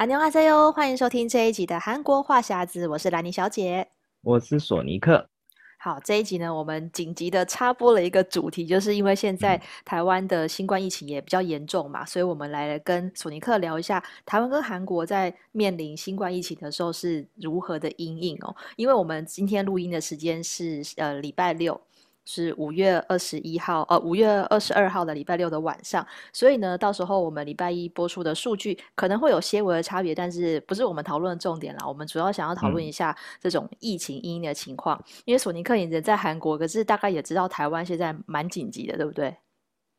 안녕하세요，欢迎收听这一集的韩国话匣子，我是兰妮小姐，我是索尼克。好，这一集呢，我们紧急的插播了一个主题，就是因为现在台湾的新冠疫情也比较严重嘛，嗯、所以我们来跟索尼克聊一下台湾跟韩国在面临新冠疫情的时候是如何的因应哦。因为我们今天录音的时间是呃礼拜六。 是五月二十一号，呃，五月二十二号的礼拜六的晚上，所以呢，到时候我们礼拜一播出的数据可能会有些微的差别，但是不是我们讨论的重点啦。我们主要想要讨论一下这种疫情因应的情况，嗯、因为索尼克也人在韩国，可是大概也知道台湾现在蛮紧急的，对不对？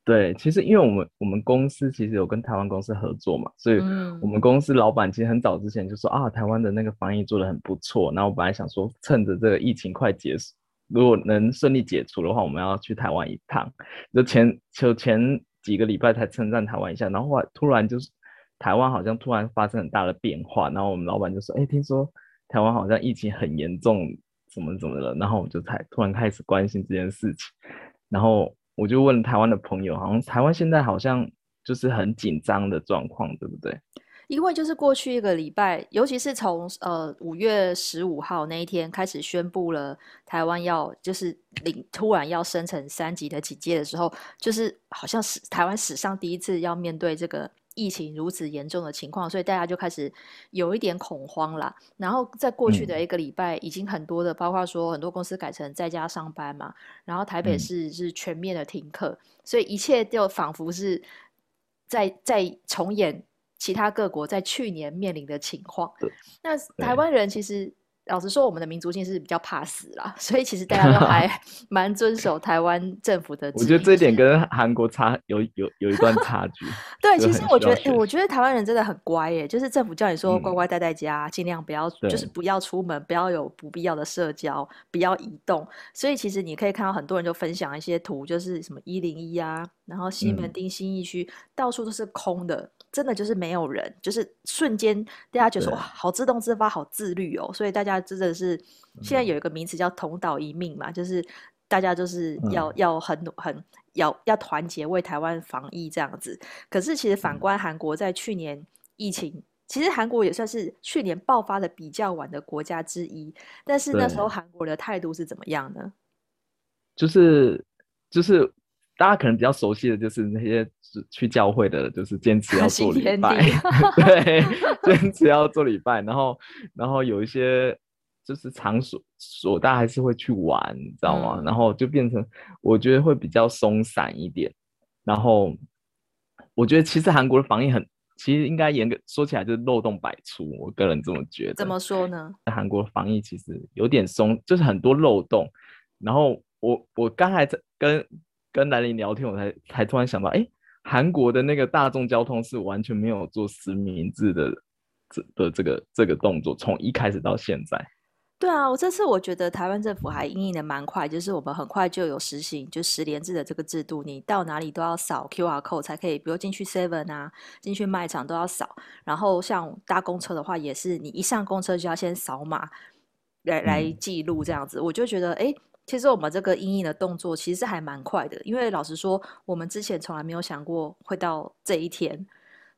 对，其实因为我们我们公司其实有跟台湾公司合作嘛，所以我们公司老板其实很早之前就说啊，台湾的那个防疫做的很不错，然后我本来想说趁着这个疫情快结束。如果能顺利解除的话，我们要去台湾一趟。就前就前几个礼拜才称赞台湾一下，然后突然就是台湾好像突然发生很大的变化，然后我们老板就说：“哎，听说台湾好像疫情很严重，怎么怎么了？”然后我们就才突然开始关心这件事情。然后我就问台湾的朋友，好像台湾现在好像就是很紧张的状况，对不对？因为就是过去一个礼拜，尤其是从呃五月十五号那一天开始宣布了台湾要就是领突然要升成三级的警戒的时候，就是好像是台湾史上第一次要面对这个疫情如此严重的情况，所以大家就开始有一点恐慌啦。然后在过去的一个礼拜，已经很多的，包括说很多公司改成在家上班嘛，然后台北市是全面的停课，所以一切就仿佛是在在重演。其他各国在去年面临的情况，那台湾人其实老实说，我们的民族性是比较怕死啦，所以其实大家都还 蛮遵守台湾政府的。我觉得这一点跟韩国差有有有一段差距。对，其实我觉得，欸、我觉得台湾人真的很乖耶，就是政府叫你说乖乖待在家，尽、嗯、量不要，就是不要出门，不要有不必要的社交，不要移动。所以其实你可以看到很多人就分享一些图，就是什么一零一啊，然后西门町新义区、嗯、到处都是空的。真的就是没有人，就是瞬间大家觉得说哇，好自动自发，好自律哦。所以大家真的是现在有一个名词叫同岛一命嘛，就是大家就是要、嗯、要很很要要团结为台湾防疫这样子。可是其实反观韩国，在去年疫情，嗯、其实韩国也算是去年爆发的比较晚的国家之一。但是那时候韩国的态度是怎么样呢？就是就是。大家可能比较熟悉的就是那些去教会的，就是坚持要做礼拜，对，坚持要做礼拜。然后，然后有一些就是场所所，大家还是会去玩，你知道吗？嗯、然后就变成我觉得会比较松散一点。然后，我觉得其实韩国的防疫很，其实应该严格说起来就是漏洞百出。我个人这么觉得。怎么说呢？韩国防疫其实有点松，就是很多漏洞。然后我我刚才在跟。跟兰陵聊天，我才才突然想到，哎，韩国的那个大众交通是完全没有做实名制的这的这个这个动作，从一开始到现在。对啊，我这次我觉得台湾政府还应应的蛮快，就是我们很快就有实行就十连制的这个制度，你到哪里都要扫 QR code 才可以，比如进去 Seven 啊，进去卖场都要扫，然后像搭公车的话，也是你一上公车就要先扫码来来记录这样子，嗯、我就觉得哎。诶其实我们这个阴影的动作其实是还蛮快的，因为老实说，我们之前从来没有想过会到这一天，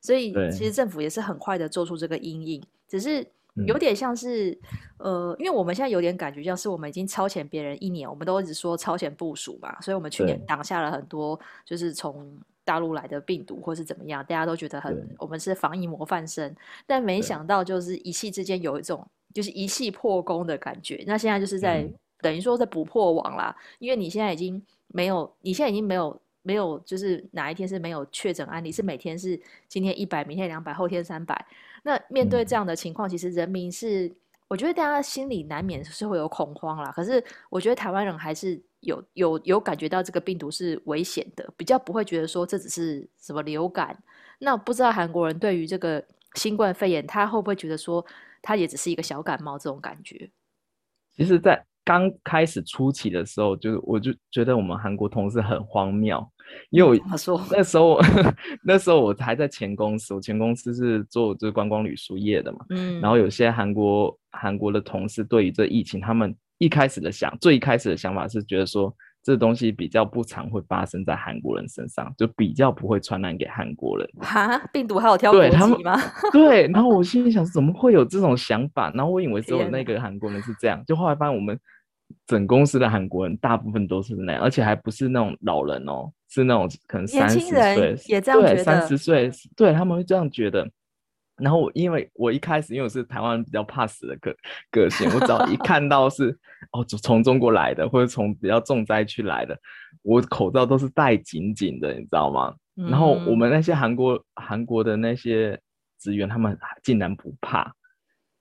所以其实政府也是很快的做出这个阴影，只是有点像是、嗯、呃，因为我们现在有点感觉像是我们已经超前别人一年，我们都一直说超前部署嘛，所以我们去年挡下了很多就是从大陆来的病毒或是怎么样，大家都觉得很我们是防疫模范生，但没想到就是一气之间有一种就是一气破功的感觉，那现在就是在。嗯等于说在补破网啦，因为你现在已经没有，你现在已经没有没有，就是哪一天是没有确诊案例，是每天是今天一百，明天两百，后天三百。那面对这样的情况，其实人民是，我觉得大家心里难免是会有恐慌啦。可是我觉得台湾人还是有有有感觉到这个病毒是危险的，比较不会觉得说这只是什么流感。那不知道韩国人对于这个新冠肺炎，他会不会觉得说他也只是一个小感冒这种感觉？其实，在刚开始初期的时候，就我就觉得我们韩国同事很荒谬，因为我那时候 那时候我还在前公司，我前公司是做这个观光旅宿业的嘛，嗯，然后有些韩国韩国的同事对于这疫情，他们一开始的想最一开始的想法是觉得说这东西比较不常会发生在韩国人身上，就比较不会传染给韩国人。哈，病毒还有挑国籍吗？对，然后我心里想，怎么会有这种想法？然后我以为只有那个韩国人是这样，就后来发现我们整公司的韩国人大部分都是那样，而且还不是那种老人哦，是那种可能三十岁也这样觉得，对，三十岁，对，他们会这样觉得。然后我因为我一开始因为我是台湾比较怕死的个个性，我只要一 看到是哦从中国来的或者从比较重灾区来的，我口罩都是戴紧紧的，你知道吗？嗯、然后我们那些韩国韩国的那些职员，他们竟然不怕。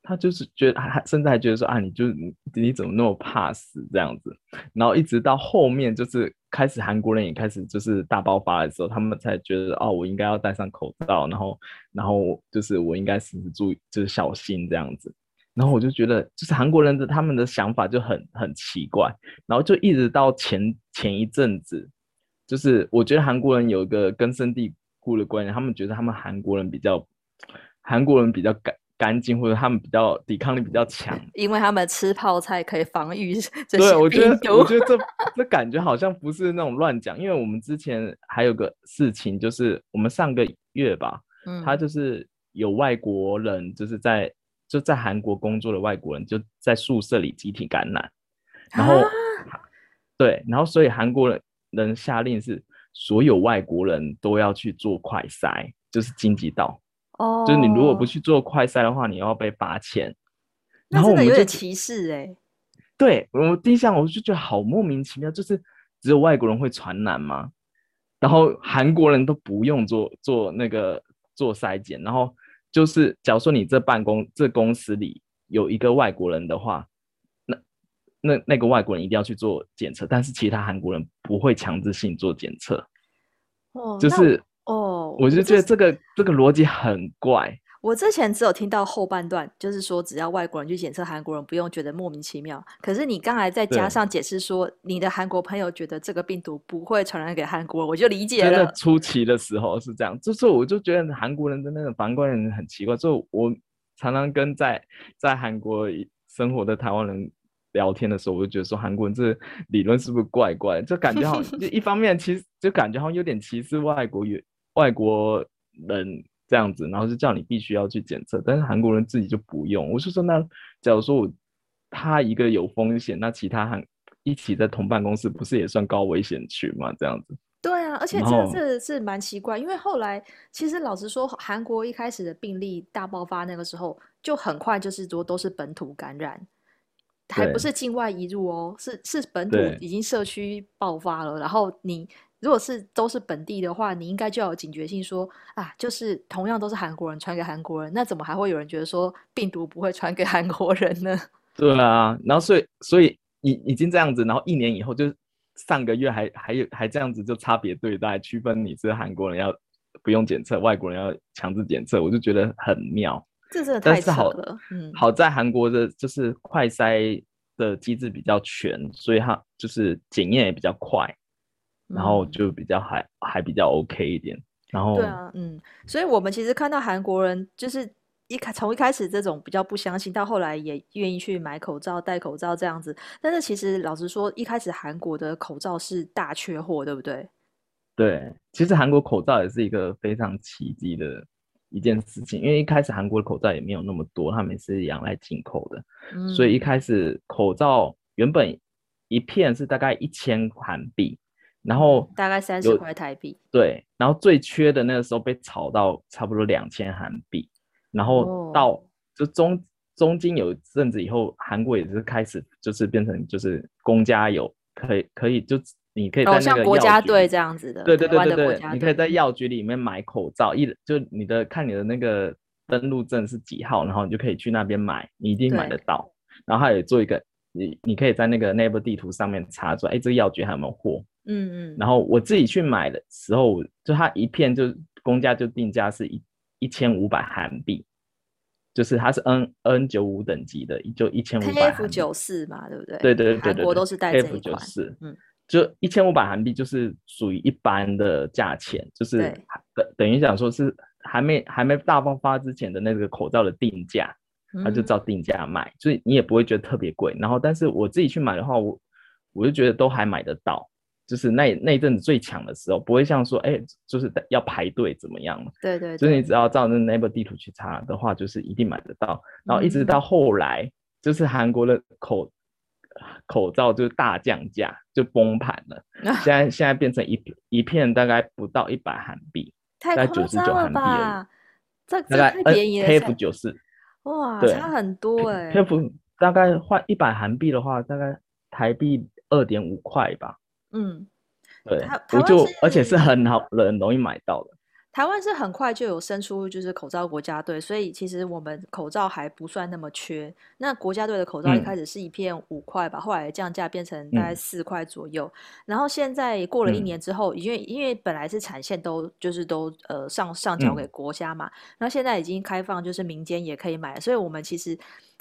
他就是觉得，还甚至还觉得说啊，你就你你怎么那么怕死这样子？然后一直到后面，就是开始韩国人也开始就是大爆发的时候，他们才觉得哦，我应该要戴上口罩，然后然后就是我应该时时注意，就是小心这样子。然后我就觉得，就是韩国人的他们的想法就很很奇怪。然后就一直到前前一阵子，就是我觉得韩国人有一个根深蒂固的观念，他们觉得他们韩国人比较韩国人比较敢。干净，或者他们比较抵抗力比较强，因为他们吃泡菜可以防御。对，我觉得，我觉得这 这感觉好像不是那种乱讲，因为我们之前还有个事情，就是我们上个月吧，嗯，他就是有外国人，就是在就在韩国工作的外国人，就在宿舍里集体感染，然后、啊、对，然后所以韩国人下令是所有外国人都要去做快筛，就是经济道。哦，oh, 就是你如果不去做快筛的话，你要被罚钱。那真的有点歧视哎、欸。对，我第一项我就觉得好莫名其妙，就是只有外国人会传染吗？然后韩国人都不用做做那个做筛检，然后就是假如说你这办公这公司里有一个外国人的话，那那那个外国人一定要去做检测，但是其他韩国人不会强制性做检测。哦，oh, 就是。哦，oh, 我就觉得这个这个逻辑很怪。我之前只有听到后半段，就是说只要外国人去检测，韩国人不用觉得莫名其妙。可是你刚才再加上解释说，你的韩国朋友觉得这个病毒不会传染给韩国人，我就理解了。真的初期的时候是这样，就是我就觉得韩国人的那个防观人很奇怪。就我常常跟在在韩国生活的台湾人。聊天的时候，我就觉得说韩国人这理论是不是怪怪？就感觉好像 就一方面，其实就感觉好像有点歧视外国语外国人这样子，然后就叫你必须要去检测，但是韩国人自己就不用。我就说，那假如说我他一个有风险，那其他韩一起在同办公室，不是也算高危险区吗？这样子。对啊，而且这个是是蛮奇怪，因为后来其实老实说，韩国一开始的病例大爆发那个时候，就很快就是说都是本土感染。还不是境外移入哦，是是本土已经社区爆发了。然后你如果是都是本地的话，你应该就要有警觉性说，说啊，就是同样都是韩国人传给韩国人，那怎么还会有人觉得说病毒不会传给韩国人呢？对啊，然后所以所以已已经这样子，然后一年以后就上个月还还有还这样子就差别对待，区分你是韩国人要不用检测，外国人要强制检测，我就觉得很妙。这真的太扯了，嗯，好在韩国的就是快筛的机制比较全，所以它就是检验也比较快，嗯、然后就比较还还比较 OK 一点。然后对啊，嗯，所以我们其实看到韩国人就是一开从一开始这种比较不相信，到后来也愿意去买口罩、戴口罩这样子。但是其实老实说，一开始韩国的口罩是大缺货，对不对？对，其实韩国口罩也是一个非常奇迹的。一件事情，因为一开始韩国的口罩也没有那么多，他们是仰赖进口的，嗯、所以一开始口罩原本一片是大概一千韩币，然后大概三十块台币。对，然后最缺的那个时候被炒到差不多两千韩币，然后到就中、哦、中间有一阵子以后，韩国也是开始就是变成就是公家有可以可以就。你可以在那个国家队这样子的，对对对对对，你可以在药局里面买口罩，一就你的看你的那个登录证是几号，然后你就可以去那边买，你一定买得到。然后他也做一个，你你可以在那个 Naver 地图上面查出来，哎，这个药局还有没有货？嗯嗯。然后我自己去买的时候，就它一片就公价就定价是一一千五百韩币，就是它是 N N 九五等级的，就一千五百。F 九四嘛，对不对？对对对对对。韩国都是带这一款。F 九四，嗯。就一千五百韩币，就是属于一般的价钱，就是等等于讲说是还没还没大爆发之前的那个口罩的定价，它就照定价卖，所以你也不会觉得特别贵。然后，但是我自己去买的话，我我就觉得都还买得到。就是那那阵子最强的时候，不会像说，哎、欸，就是要排队怎么样对，对对。就是你只要照那 Naver 地图去查的话，就是一定买得到。然后一直到后来，嗯、就是韩国的口口罩就大降价，就崩盘了。啊、现在现在变成一一片大概不到一百韩币，太夸张了吧？这这太便宜了，KF 九四，哇，差很多哎、欸。KF 大概换一百韩币的话，大概台币二点五块吧。嗯，对，我就而且是很好很容易买到的。台湾是很快就有生出就是口罩国家队，所以其实我们口罩还不算那么缺。那国家队的口罩一开始是一片五块吧，嗯、后来降价变成大概四块左右。嗯、然后现在过了一年之后，因为、嗯、因为本来是产线都就是都呃上上缴给国家嘛，那、嗯、现在已经开放，就是民间也可以买，所以我们其实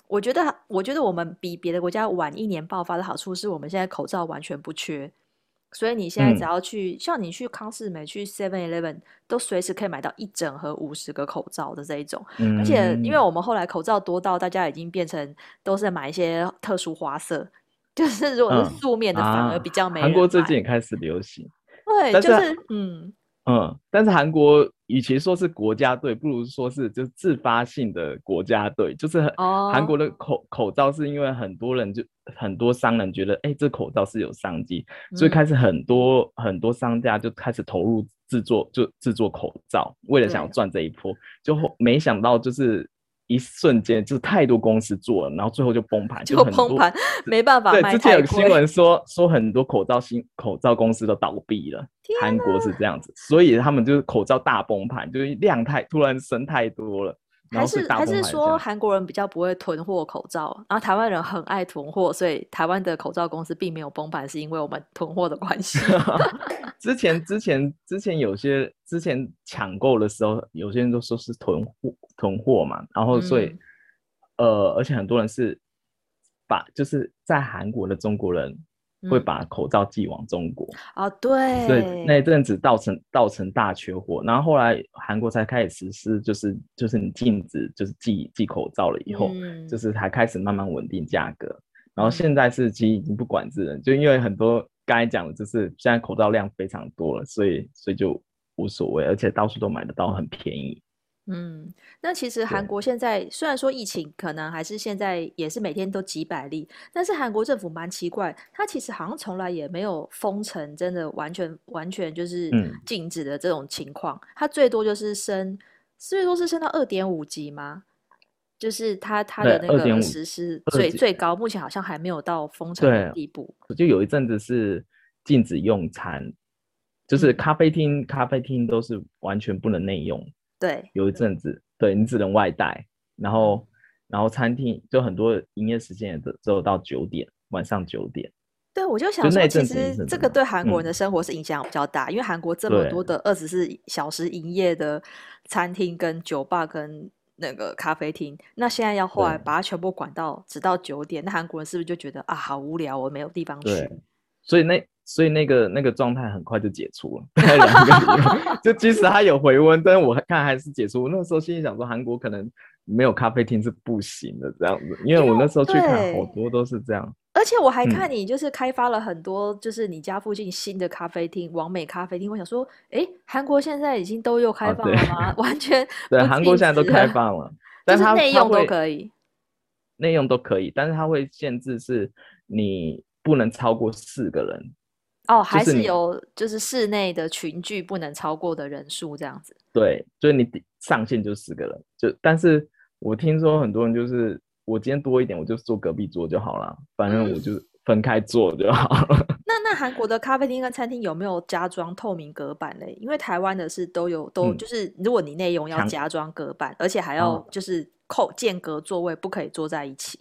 我觉得我觉得我们比别的国家晚一年爆发的好处是我们现在口罩完全不缺。所以你现在只要去，嗯、像你去康士美、去 Seven Eleven，都随时可以买到一整盒五十个口罩的这一种。嗯、而且，因为我们后来口罩多到大家已经变成都是买一些特殊花色，就是如果是素面的反而比较没嗯啊。韩国最近也开始流行，对，就是嗯。嗯，但是韩国与其说是国家队，不如说是就是自发性的国家队，就是韩国的口、oh. 口罩是因为很多人就很多商人觉得，哎、欸，这口罩是有商机，所以开始很多、嗯、很多商家就开始投入制作，就制作口罩，为了想要赚这一波，对就没想到就是。一瞬间就太多公司做了，然后最后就崩盘，就崩盘，没办法。对，之前有新闻说说很多口罩新口罩公司都倒闭了，韩国是这样子，所以他们就是口罩大崩盘，就是量太突然升太多了。还是还是说韩国人比较不会囤货口罩，然后台湾人很爱囤货，所以台湾的口罩公司并没有崩盘，是因为我们囤货的关系。之前之前之前有些之前抢购的时候，有些人都说是囤货囤货嘛，然后所以、嗯、呃，而且很多人是把就是在韩国的中国人。会把口罩寄往中国啊，对，所以那一阵子造成造成大缺货，然后后来韩国才开始实施，就是就是你禁止就是寄寄口罩了以后，嗯、就是才开始慢慢稳定价格，然后现在是其实已经不管制了，就因为很多刚才讲的就是现在口罩量非常多了，所以所以就无所谓，而且到处都买得到，很便宜。嗯，那其实韩国现在对虽然说疫情可能还是现在也是每天都几百例，但是韩国政府蛮奇怪，它其实好像从来也没有封城，真的完全完全就是禁止的这种情况，他、嗯、最多就是升，最多是升到二点五级吗？就是他他的那个实施最最高，目前好像还没有到封城的地步。就有一阵子是禁止用餐，就是咖啡厅、嗯、咖啡厅都是完全不能内用。对，有一阵子，对你只能外带，然后，然后餐厅就很多营业时间也只只有到九点，晚上九点。对，我就想说，其实这个对韩国人的生活是影响比较大，嗯、因为韩国这么多的二十四小时营业的餐厅、跟酒吧、跟那个咖啡厅，那现在要后来把它全部管到直到九点，那韩国人是不是就觉得啊，好无聊，我没有地方去？所以那。所以那个那个状态很快就解除了，大概两个礼拜，就即使它有回温，但是我看还是解除。我那时候心里想说，韩国可能没有咖啡厅是不行的这样子，因为我那时候去看好多都是这样。而且我还看你就是开发了很多，就是你家附近新的咖啡厅，网美咖啡厅。我想说，哎，韩国现在已经都又开放了吗？啊、完全对，韩国现在都开放了，但是内用都可以，内用都可以，但是它会限制是你不能超过四个人。哦，还是有，就是室内的群聚不能超过的人数这样子。对，就是你上限就十个人，就但是我听说很多人就是我今天多一点，我就坐隔壁桌就好了，反正我就 分开坐就好了。嗯、那那韩国的咖啡厅跟餐厅有没有加装透明隔板嘞？因为台湾的是都有，都就是如果你内用要加装隔板，而且还要就是扣间隔座位，不可以坐在一起。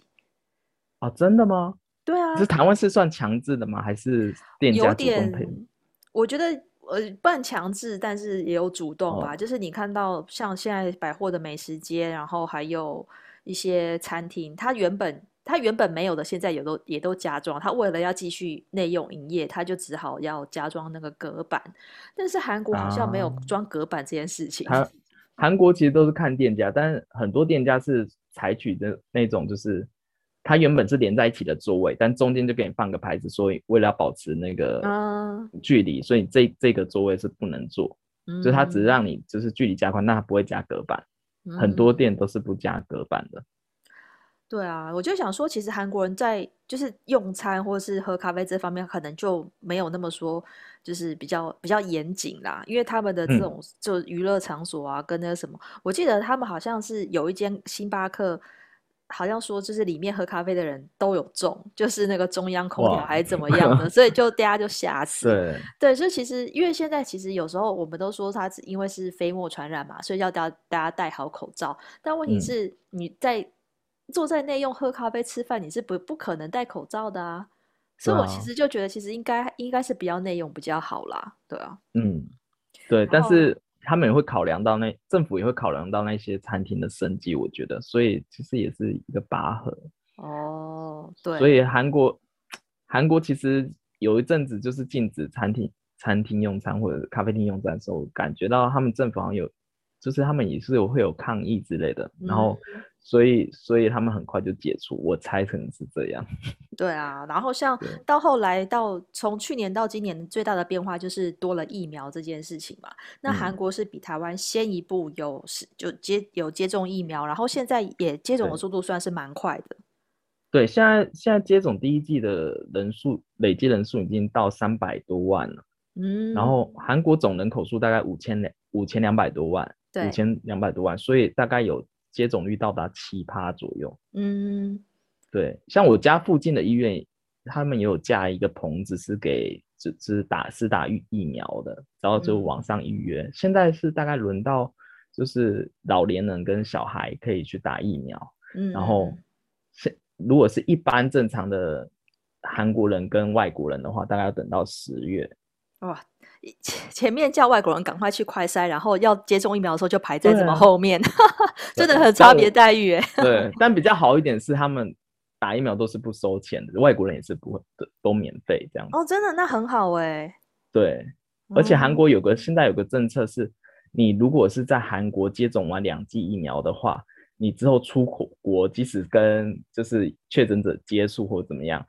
啊，真的吗？对啊，是台湾是算强制的吗？还是店家主动配？我觉得呃，半强制，但是也有主动吧。哦、就是你看到像现在百货的美食街，然后还有一些餐厅，它原本它原本没有的，现在也都也都加装。它为了要继续内用营业，它就只好要加装那个隔板。但是韩国好像没有装隔板这件事情。韩、啊、韩国其实都是看店家，但是很多店家是采取的那种就是。它原本是连在一起的座位，但中间就给你放个牌子，所以为了要保持那个距离，所以这这个座位是不能坐。嗯，就它只是让你就是距离加宽，但它不会加隔板。很多店都是不加隔板的。对啊，我就想说，其实韩国人在就是用餐或是喝咖啡这方面，可能就没有那么说，就是比较比较严谨啦。因为他们的这种就娱乐场所啊，跟那个什么，我记得他们好像是有一间星巴克。好像说就是里面喝咖啡的人都有中，就是那个中央空调还是怎么样的，所以就 大家就吓死。对对，所以其实因为现在其实有时候我们都说它因为是飞沫传染嘛，所以要大家大家戴好口罩。但问题是你在、嗯、坐在内用喝咖啡吃饭，你是不不可能戴口罩的啊。所以我其实就觉得其实应该应该是比较内用比较好啦。对啊，嗯，对，但是。他们也会考量到那政府也会考量到那些餐厅的生计，我觉得，所以其实也是一个拔河。哦，对。所以韩国，韩国其实有一阵子就是禁止餐厅餐厅用餐或者咖啡厅用餐的时候，感觉到他们政府好像有，就是他们也是有会有抗议之类的，然后。嗯所以，所以他们很快就解除，我猜可能是这样。对啊，然后像到后来到从去年到今年最大的变化就是多了疫苗这件事情嘛。那韩国是比台湾先一步有是就接有接种疫苗，然后现在也接种的速度算是蛮快的。对，现在现在接种第一季的人数累计人数已经到三百多万了。嗯，然后韩国总人口数大概五千两五千两百多万，五千两百多万，所以大概有。接种率到达七趴左右。嗯，对，像我家附近的医院，他们也有架一个棚子，是给只只打是打疫疫苗的，然后就网上预约。嗯。现在是大概轮到就是老年人跟小孩可以去打疫苗。嗯，然后现如果是一般正常的韩国人跟外国人的话，大概要等到十月。哇。前前面叫外国人赶快去快筛，然后要接种疫苗的时候就排在这么后面，啊、真的很差别待遇哎。对，但比较好一点是他们打疫苗都是不收钱的，外国人也是不会的，都免费这样。哦，真的那很好哎。对，而且韩国有个、嗯、现在有个政策是，你如果是在韩国接种完两剂疫苗的话，你之后出国，即使跟就是确诊者接触或怎么样，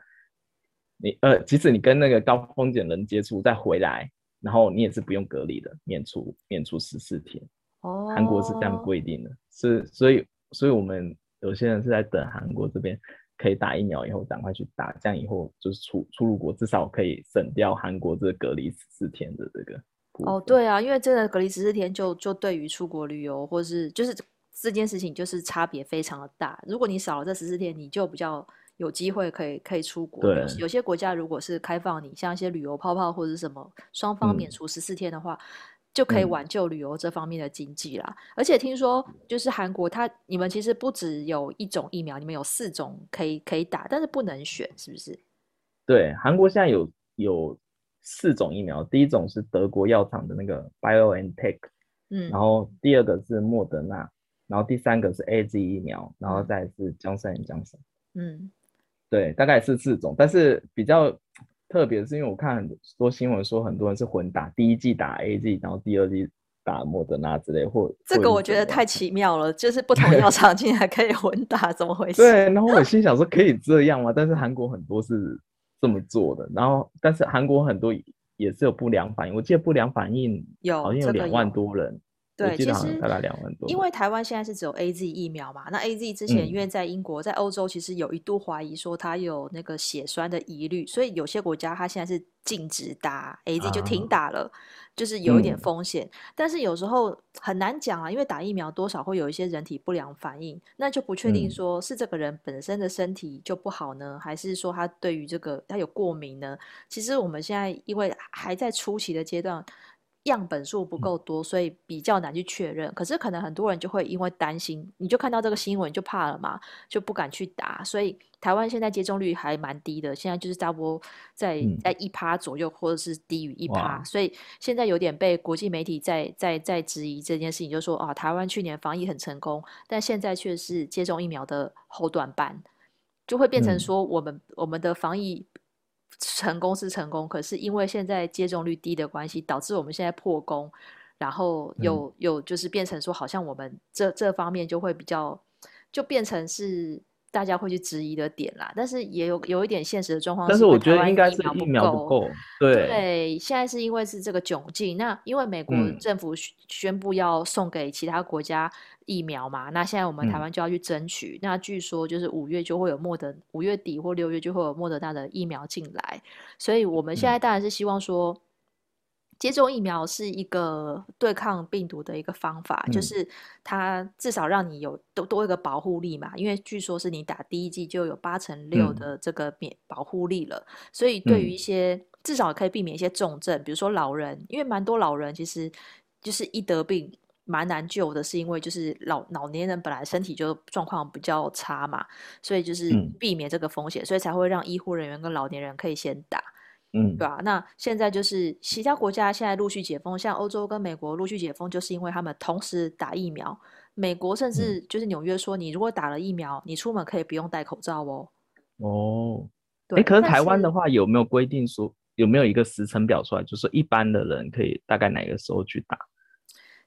你呃，即使你跟那个高风险人接触再回来。然后你也是不用隔离的，免除免除十四天。哦，韩国是这样规定的，是所以所以我们有些人是在等韩国这边可以打疫苗以后赶快去打，这样以后就是出出入国至少可以省掉韩国这隔离十四天的这个。哦，对啊，因为真的隔离十四天就就对于出国旅游或是就是这件事情就是差别非常的大。如果你少了这十四天，你就比较。有机会可以可以出国，有，有些国家如果是开放你像一些旅游泡泡或者什么双方免除十四天的话，嗯，就可以挽救旅游这方面的经济啦。而且听说就是韩国它你们其实不只有一种疫苗，你们有四种可以可以打，但是不能选，是不是？对，韩国现在有有四种疫苗，第一种是德国药厂的那个 BioNTech，嗯，然后第二个是莫德纳，然后第三个是 AZ 疫苗，然后再是 Johnson & Johnson，嗯。对，大概是四种，但是比较特别的是，因为我看很多新闻说，很多人是混打，第一季打 A G，然后第二季打莫德纳之类，或这个我觉得太奇妙了，就是不同药厂竟然可以混打，怎么回事？对，然后我心想说，可以这样吗？但是韩国很多是这么做的，然后但是韩国很多也是有不良反应，我记得不良反应有好像有两万多人。对，其实大概两万多。因为台湾现在是只有 A Z 疫苗嘛，那 A Z 之前因为在英国、嗯、在欧洲，其实有一度怀疑说它有那个血栓的疑虑，所以有些国家它现在是禁止打 A Z，就停打了、啊，就是有一点风险、嗯。但是有时候很难讲啊，因为打疫苗多少会有一些人体不良反应，那就不确定说是这个人本身的身体就不好呢，嗯、还是说他对于这个他有过敏呢？其实我们现在因为还在初期的阶段。样本数不够多，所以比较难去确认。可是可能很多人就会因为担心，你就看到这个新闻就怕了嘛，就不敢去打。所以台湾现在接种率还蛮低的，现在就是差不多在在一趴左右，或者是低于一趴。所以现在有点被国际媒体在在在质疑这件事情，就说啊，台湾去年防疫很成功，但现在却是接种疫苗的后段班，就会变成说我们、嗯、我们的防疫。成功是成功，可是因为现在接种率低的关系，导致我们现在破功，然后有有就是变成说，好像我们这这方面就会比较，就变成是大家会去质疑的点啦，但是也有有一点现实的状况。但是我觉得应该是疫苗不够。对对，现在是因为是这个窘境。那因为美国政府宣布要送给其他国家疫苗嘛，嗯、那现在我们台湾就要去争取。嗯、那据说就是五月就会有莫德，五月底或六月就会有莫德纳的疫苗进来，所以我们现在当然是希望说。嗯接种疫苗是一个对抗病毒的一个方法，嗯、就是它至少让你有多多一个保护力嘛。因为据说是你打第一剂就有八成六的这个免保护力了，嗯、所以对于一些、嗯、至少可以避免一些重症，比如说老人，因为蛮多老人其实就是一得病蛮难救的，是因为就是老老年人本来身体就状况比较差嘛，所以就是避免这个风险，嗯、所以才会让医护人员跟老年人可以先打。嗯，对吧？那现在就是其他国家现在陆续解封，像欧洲跟美国陆续解封，就是因为他们同时打疫苗。美国甚至就是纽约说，你如果打了疫苗，你出门可以不用戴口罩哦。哦，对。诶，可是台湾的话有没有规定说，有没有一个时程表出来，就是一般的人可以大概哪个时候去打？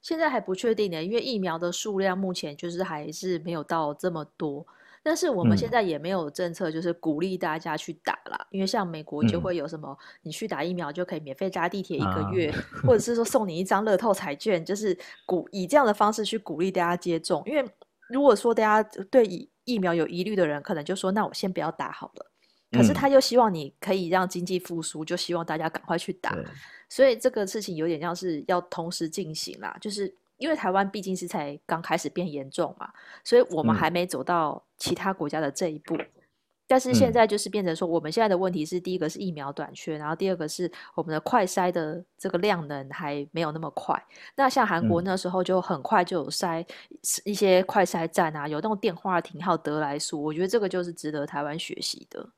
现在还不确定呢，因为疫苗的数量目前就是还是没有到这么多。但是我们现在也没有政策，就是鼓励大家去打啦。嗯、因为像美国就会有什么，你去打疫苗就可以免费搭地铁一个月，啊、或者是 说送你一张乐透彩券，就是鼓以这样的方式去鼓励大家接种。因为如果说大家对疫苗有疑虑的人，可能就说那我先不要打好了。可是他又希望你可以让经济复苏，就希望大家赶快去打。所以这个事情有点像是要同时进行啦，就是。因为台湾毕竟是才刚开始变严重嘛，所以我们还没走到其他国家的这一步。嗯、但是现在就是变成说，我们现在的问题是，第一个是疫苗短缺，然后第二个是我们的快筛的这个量能还没有那么快。那像韩国那时候就很快就有筛一些快筛站啊，有那种电话亭号得来速，我觉得这个就是值得台湾学习的。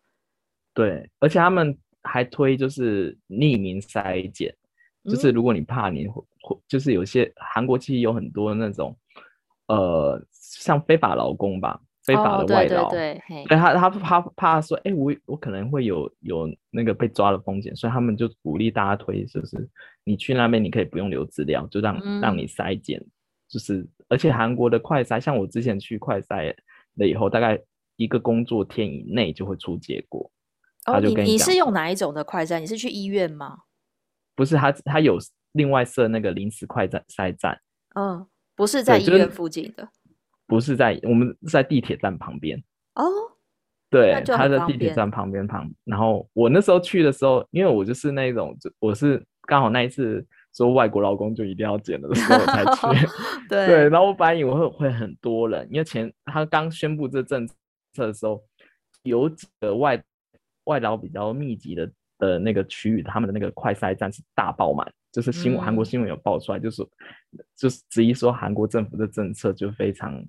对，而且他们还推就是匿名筛检。就是如果你怕你会，就是有些韩国其实有很多那种，呃，像非法劳工吧，非法的外劳，哦、对，对，对，对他他怕怕说，哎、欸，我我可能会有有那个被抓的风险，所以他们就鼓励大家推，就是你去那边你可以不用留资料，就让、嗯、让你筛检，就是而且韩国的快筛，像我之前去快筛了以后，大概一个工作天以内就会出结果。哦，他就跟你，你是用哪一种的快筛？你是去医院吗？不是他，他有另外设那个临时快站筛站。嗯，不是在医院附近的，不是在我们在地铁站旁边。哦，对，他在地铁站旁边旁。然后我那时候去的时候，因为我就是那种，我是刚好那一次说外国劳工就一定要检的时候才去。对对，然后我本来以为会会很多人，因为前他刚宣布这政策的时候，有几个外外劳比较密集的。的那个区域，他们的那个快筛站是大爆满，就是新闻，韩国新闻有爆出来，就是就是质疑说韩国政府的政策就非常，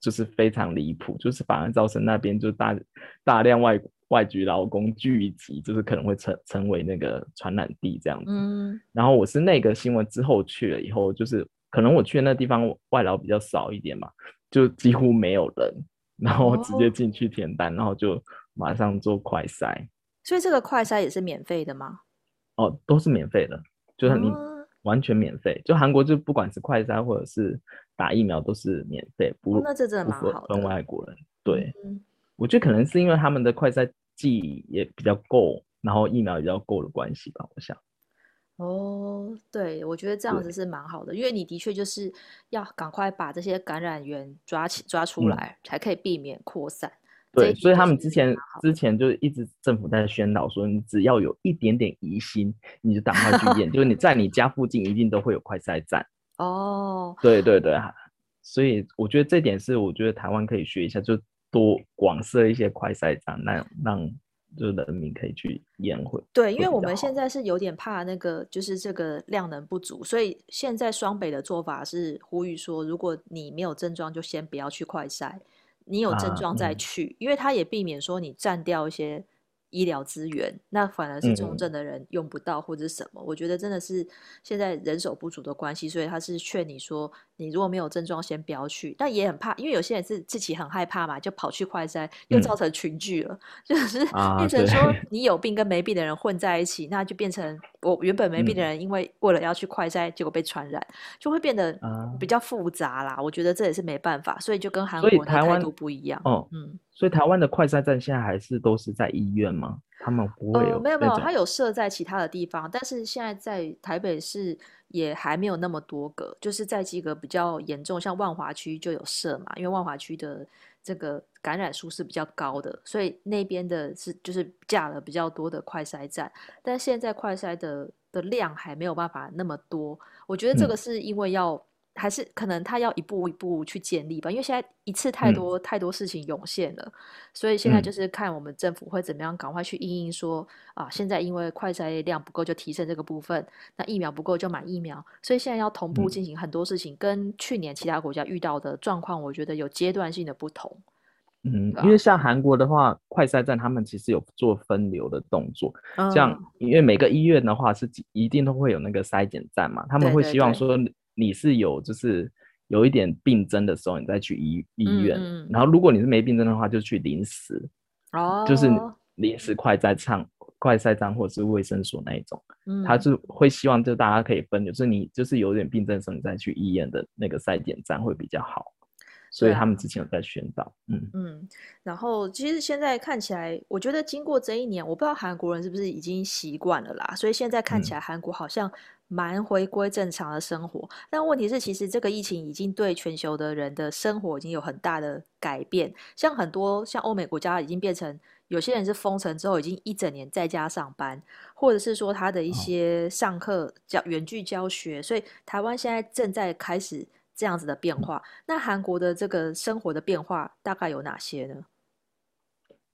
就是非常离谱，就是反而造成那边就大大量外外籍劳工聚集，就是可能会成成为那个传染地这样子。嗯，然后我是那个新闻之后去了以后，就是可能我去的那地方外劳比较少一点嘛，就几乎没有人，然后直接进去填单，然后就马上做快筛。所以这个快筛也是免费的吗？哦，都是免费的，就是你完全免费。嗯、就韩国就不管是快筛或者是打疫苗都是免费，不、哦、那这真的蛮好的。分外国人，对，嗯、我觉得可能是因为他们的快筛剂也比较够，然后疫苗也比较够的关系吧，我想。哦，对，我觉得这样子是蛮好的，因为你的确就是要赶快把这些感染源抓起抓出来，嗯、才可以避免扩散。对，所以他们之前之前就一直政府在宣导说，你只要有一点点疑心，你就赶快去 验，就是你在你家附近一定都会有快筛站。哦，对对对，所以我觉得这点是我觉得台湾可以学一下，就多广设一些快筛站，那让就是人民可以去验会。对，因为我们现在是有点怕那个，就是这个量能不足，所以现在双北的做法是呼吁说，如果你没有症状，就先不要去快筛。你有症状再去，啊嗯、因为他也避免说你占掉一些医疗资源，那反而是重症的人用不到或者什么。嗯、我觉得真的是现在人手不足的关系，所以他是劝你说，你如果没有症状，先不要去。但也很怕，因为有些人是自己很害怕嘛，就跑去快筛，又造成群聚了，嗯、就是变成说 你有病跟没病的人混在一起，啊、那就变成我原本没病的人，因为为了要去快筛，结果被传染，就会变得比较复杂啦。我觉得这也是没办法，所以就跟韩国的态度不一样。哦，嗯，所以台湾的快筛站现在还是都是在医院吗？他们不会有、呃？没有没有，他有设在其他的地方，但是现在在台北市也还没有那么多个，就是在几个比较严重，像万华区就有设嘛，因为万华区的。这个感染数是比较高的，所以那边的是就是架了比较多的快筛站，但现在快筛的的量还没有办法那么多。我觉得这个是因为要、嗯、还是可能他要一步一步去建立吧，因为现在一次太多、嗯、太多事情涌现了，所以现在就是看我们政府会怎么样赶快去应应说啊，现在因为快筛量不够就提升这个部分，那疫苗不够就买疫苗，所以现在要同步进行很多事情，嗯、跟去年其他国家遇到的状况，我觉得有阶段性的不同。嗯，因为像韩国的话，快筛站他们其实有做分流的动作，嗯、像因为每个医院的话是一定都会有那个筛检站嘛，他们会希望说你是有就是有一点病症的时候，你再去医医院，嗯、然后如果你是没病症的话，就去临时，哦，就是临时快在唱、快筛站或者是卫生所那一种，嗯，他是会希望就大家可以分流，就是你就是有点病症的时候，你再去医院的那个筛检站会比较好。所以他们之前有在宣导，嗯嗯，然后其实现在看起来，我觉得经过这一年，我不知道韩国人是不是已经习惯了啦。所以现在看起来，韩国好像蛮回归正常的生活。嗯、但问题是，其实这个疫情已经对全球的人的生活已经有很大的改变。像很多像欧美国家，已经变成有些人是封城之后，已经一整年在家上班，或者是说他的一些上课教远距教学。所以台湾现在正在开始。这样子的变化，那韩国的这个生活的变化大概有哪些呢？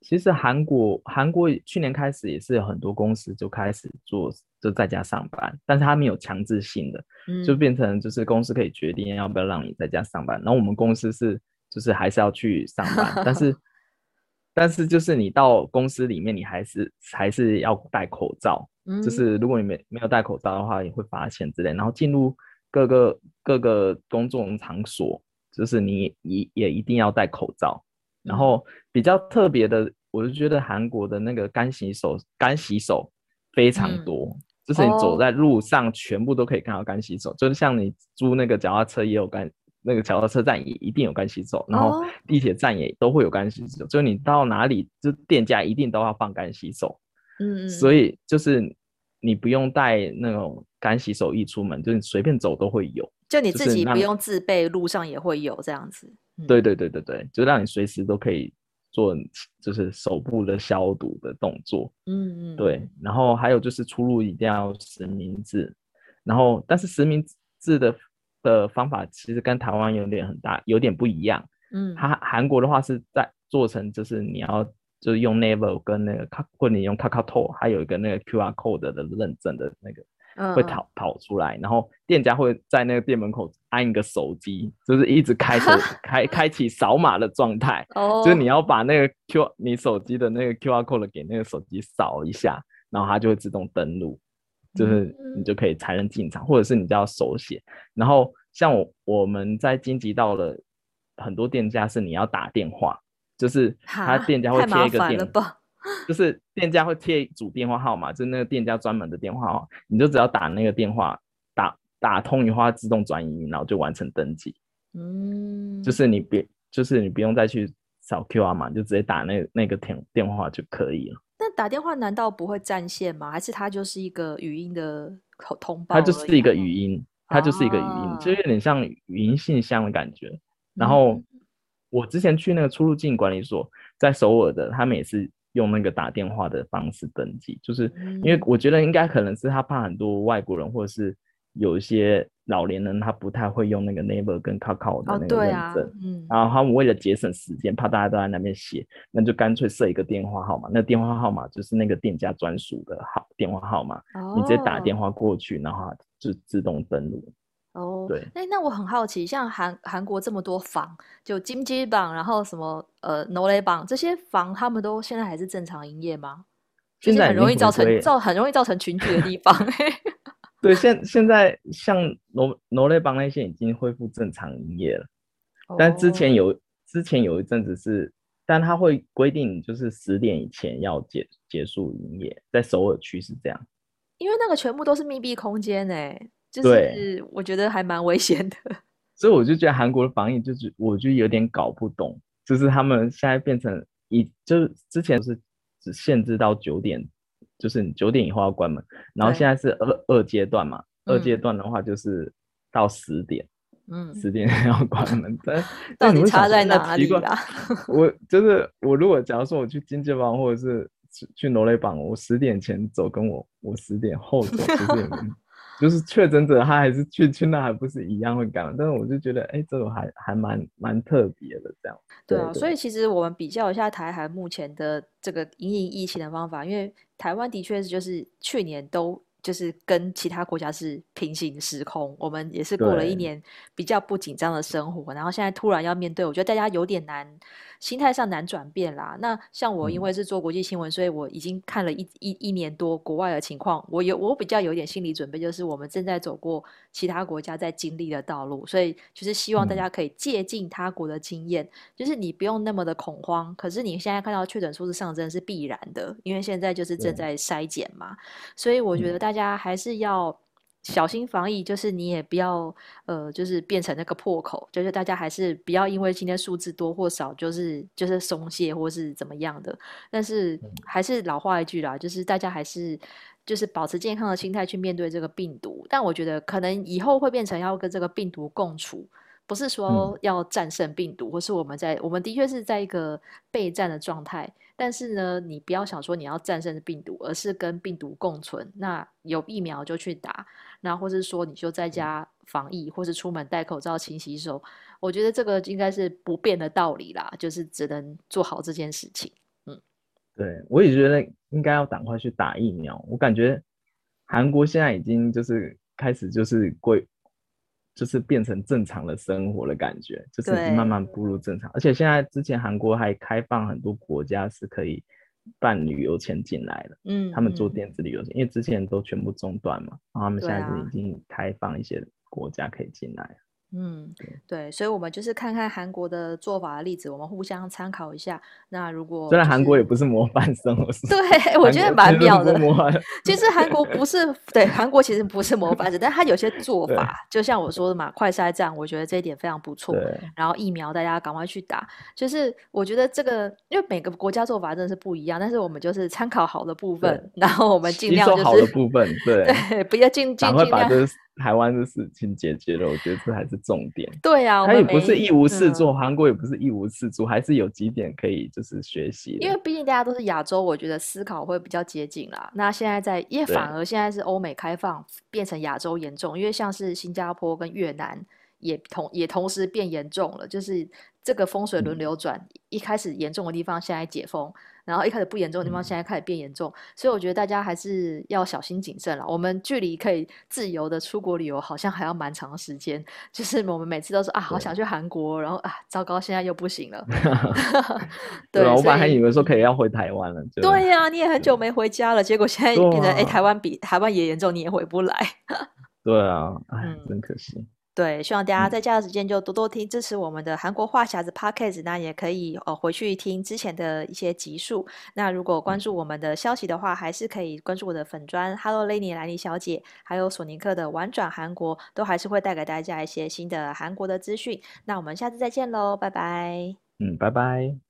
其实韩国韩国去年开始也是有很多公司就开始做就在家上班，但是他们有强制性的，嗯、就变成就是公司可以决定要不要让你在家上班。然后我们公司是就是还是要去上班，但是 但是就是你到公司里面，你还是还是要戴口罩，嗯、就是如果你没没有戴口罩的话，也会罚钱之类。然后进入各个各个公众场所，就是你也也一定要戴口罩。然后比较特别的，我就觉得韩国的那个干洗手，干洗手非常多，嗯、就是你走在路上，全部都可以看到干洗手。哦、就是像你租那个脚踏车也有干，那个脚踏车站也一定有干洗手，然后地铁站也都会有干洗手。哦、就是你到哪里，就店家一定都要放干洗手。嗯，所以就是。你不用带那种干洗手液出门，就是随便走都会有。就你自己不用自备，路上也会有这样子。嗯、对对对对对，就让你随时都可以做，就是手部的消毒的动作。嗯嗯。对，然后还有就是出入一定要实名制，然后但是实名制的的方法其实跟台湾有点很大，有点不一样。嗯。它韩国的话是在做成就是你要。就是用 Naver 跟那个卡，或你用 KakaoTalk，还有一个那个 QR code 的认证的那个，会跑跑出来，然后店家会在那个店门口安一个手机，就是一直开手 开开启扫码的状态，就是你要把那个 Q 你手机的那个 QR code 给那个手机扫一下，然后它就会自动登录，就是你就可以才能进场，或者是你就要手写。然后像我我们在荆棘到了很多店家是你要打电话。就是他店家会贴一个电，就是店家会贴一组电话号码，就是那个店家专门的电话号码，你就只要打那个电话，打打通以后，它自动转移，然后就完成登记。嗯，就是你别，就是你不用再去扫 QR 码，就直接打那那个电电话就可以了。那打电话难道不会占线吗？还是它就是一个语音的口通报？它就是一个语音，它就是一个语音，啊、就有点像语音信箱的感觉。然后。嗯我之前去那个出入境管理所，在首尔的，他们也是用那个打电话的方式登记，就是因为我觉得应该可能是他怕很多外国人或者是有一些老年人他不太会用那个 Naver 跟 Kakao 的那个认证，哦啊、嗯，然后他们为了节省时间，怕大家都在那边写，那就干脆设一个电话号码，那电话号码就是那个店家专属的号电话号码，哦、你直接打电话过去，然后就自动登录。哦对。那我很好奇像韩韩国这么多房就金鸡榜然后什么呃挪雷榜这些房他们都现在还是正常营业吗？就是很容易造成造很容易造成群聚的地方。对现现在像挪挪雷榜那些已经恢复正常营业了但之前有之前有一阵子是但他会规定就是十点以前要结结束营业在首尔区是这样。因为那个全部都是密闭空间呢。就是我觉得还蛮危险的。所以我就觉得韩国的防疫就是，我就有点搞不懂，就是他们现在变成一，就是之前是只限制到九点，就是你九点以后要关门，然后现在是二二阶段嘛，二阶段的话就是到十点，嗯，十点要关门，但到底差在哪里啊？我就是我如果假如说我去经济房或者是去去罗雷榜，我十点前走，跟我我十点后走，其实也没。就是确诊者，他还是去去那还不是一样会感染，但是我就觉得，哎、欸，这个还还蛮蛮特别的这样。对啊，所以其实我们比较一下台海目前的这个因应疫情的方法，因为台湾的确是就是去年都。就是跟其他国家是平行时空，我们也是过了一年比较不紧张的生活，然后现在突然要面对，我觉得大家有点难，心态上难转变啦。那像我因为是做国际新闻，嗯，所以我已经看了一一一年多国外的情况，我有我比较有点心理准备，就是我们正在走过其他国家在经历的道路，所以就是希望大家可以借鉴他国的经验，嗯，就是你不用那么的恐慌。可是你现在看到确诊数字上升是必然的，因为现在就是正在筛检嘛，所以我觉得大家。大家还是要小心防疫，就是你也不要呃，就是变成那个破口，就是大家还是不要因为今天数字多或少，就是就是松懈或是怎么样的。但是还是老话一句啦，就是大家还是就是保持健康的心态去面对这个病毒。但我觉得可能以后会变成要跟这个病毒共处。不是说要战胜病毒，嗯，或是我们在我们的确是在一个备战的状态，但是呢，你不要想说你要战胜病毒，而是跟病毒共存。那有疫苗就去打，那或是说你就在家防疫，或是出门戴口罩、勤洗手。我觉得这个应该是不变的道理啦，就是只能做好这件事情。嗯，对，我也觉得应该要赶快去打疫苗。我感觉韩国现在已经就是开始就是归。就是变成正常的生活的感觉，就是慢慢步入正常。而且现在之前韩国还开放很多国家是可以办旅游签进来了，嗯，他们做电子旅游签，因为之前都全部中断嘛，然后他们现在已经开放一些国家可以进来。嗯，对，所以，我们就是看看韩国的做法的例子，我们互相参考一下。那如果、就是、虽然韩国也不是模范生，我是对，我觉得蛮妙的。其实韩国不是对韩国其实不是模范生，但他有些做法，就像我说的嘛，快筛站，我觉得这一点非常不错。然后疫苗大家赶快去打，就是我觉得这个，因为每个国家做法真的是不一样，但是我们就是参考好的部分，然后我们尽量就是好的部分，对对，不要尽尽尽量。台湾的事情解决了，我觉得这还是重点。对啊，他也不是一无是处，韩、嗯、国也不是一无是处，还是有几点可以就是学习。因为毕竟大家都是亚洲，我觉得思考会比较接近啦。那现在在，因为反而现在是欧美开放变成亚洲严重，因为像是新加坡跟越南也同也同时变严重了，就是这个风水轮流转、嗯，一开始严重的地方现在解封。然后一开始不严重的地方，现在开始变严重，嗯，所以我觉得大家还是要小心谨慎了。我们距离可以自由的出国旅游，好像还要蛮长的时间。就是我们每次都说啊，好想去韩国，然后啊，糟糕，现在又不行了。对，对我本来还以为说可以要回台湾了。对呀，啊，你也很久没回家了，结果现在变成哎，台湾比台湾也严重，你也回不来。对啊，哎，真可惜。对，希望大家在家的时间就多多听，支持我们的韩国话匣子 Podcast，那也可以呃回去听之前的一些集数。那如果关注我们的消息的话，还是可以关注我的粉砖 Hello Lenny 兰妮小姐，还有索尼克的玩转韩国，都还是会带给大家一些新的韩国的资讯。那我们下次再见喽，拜拜。嗯，拜拜。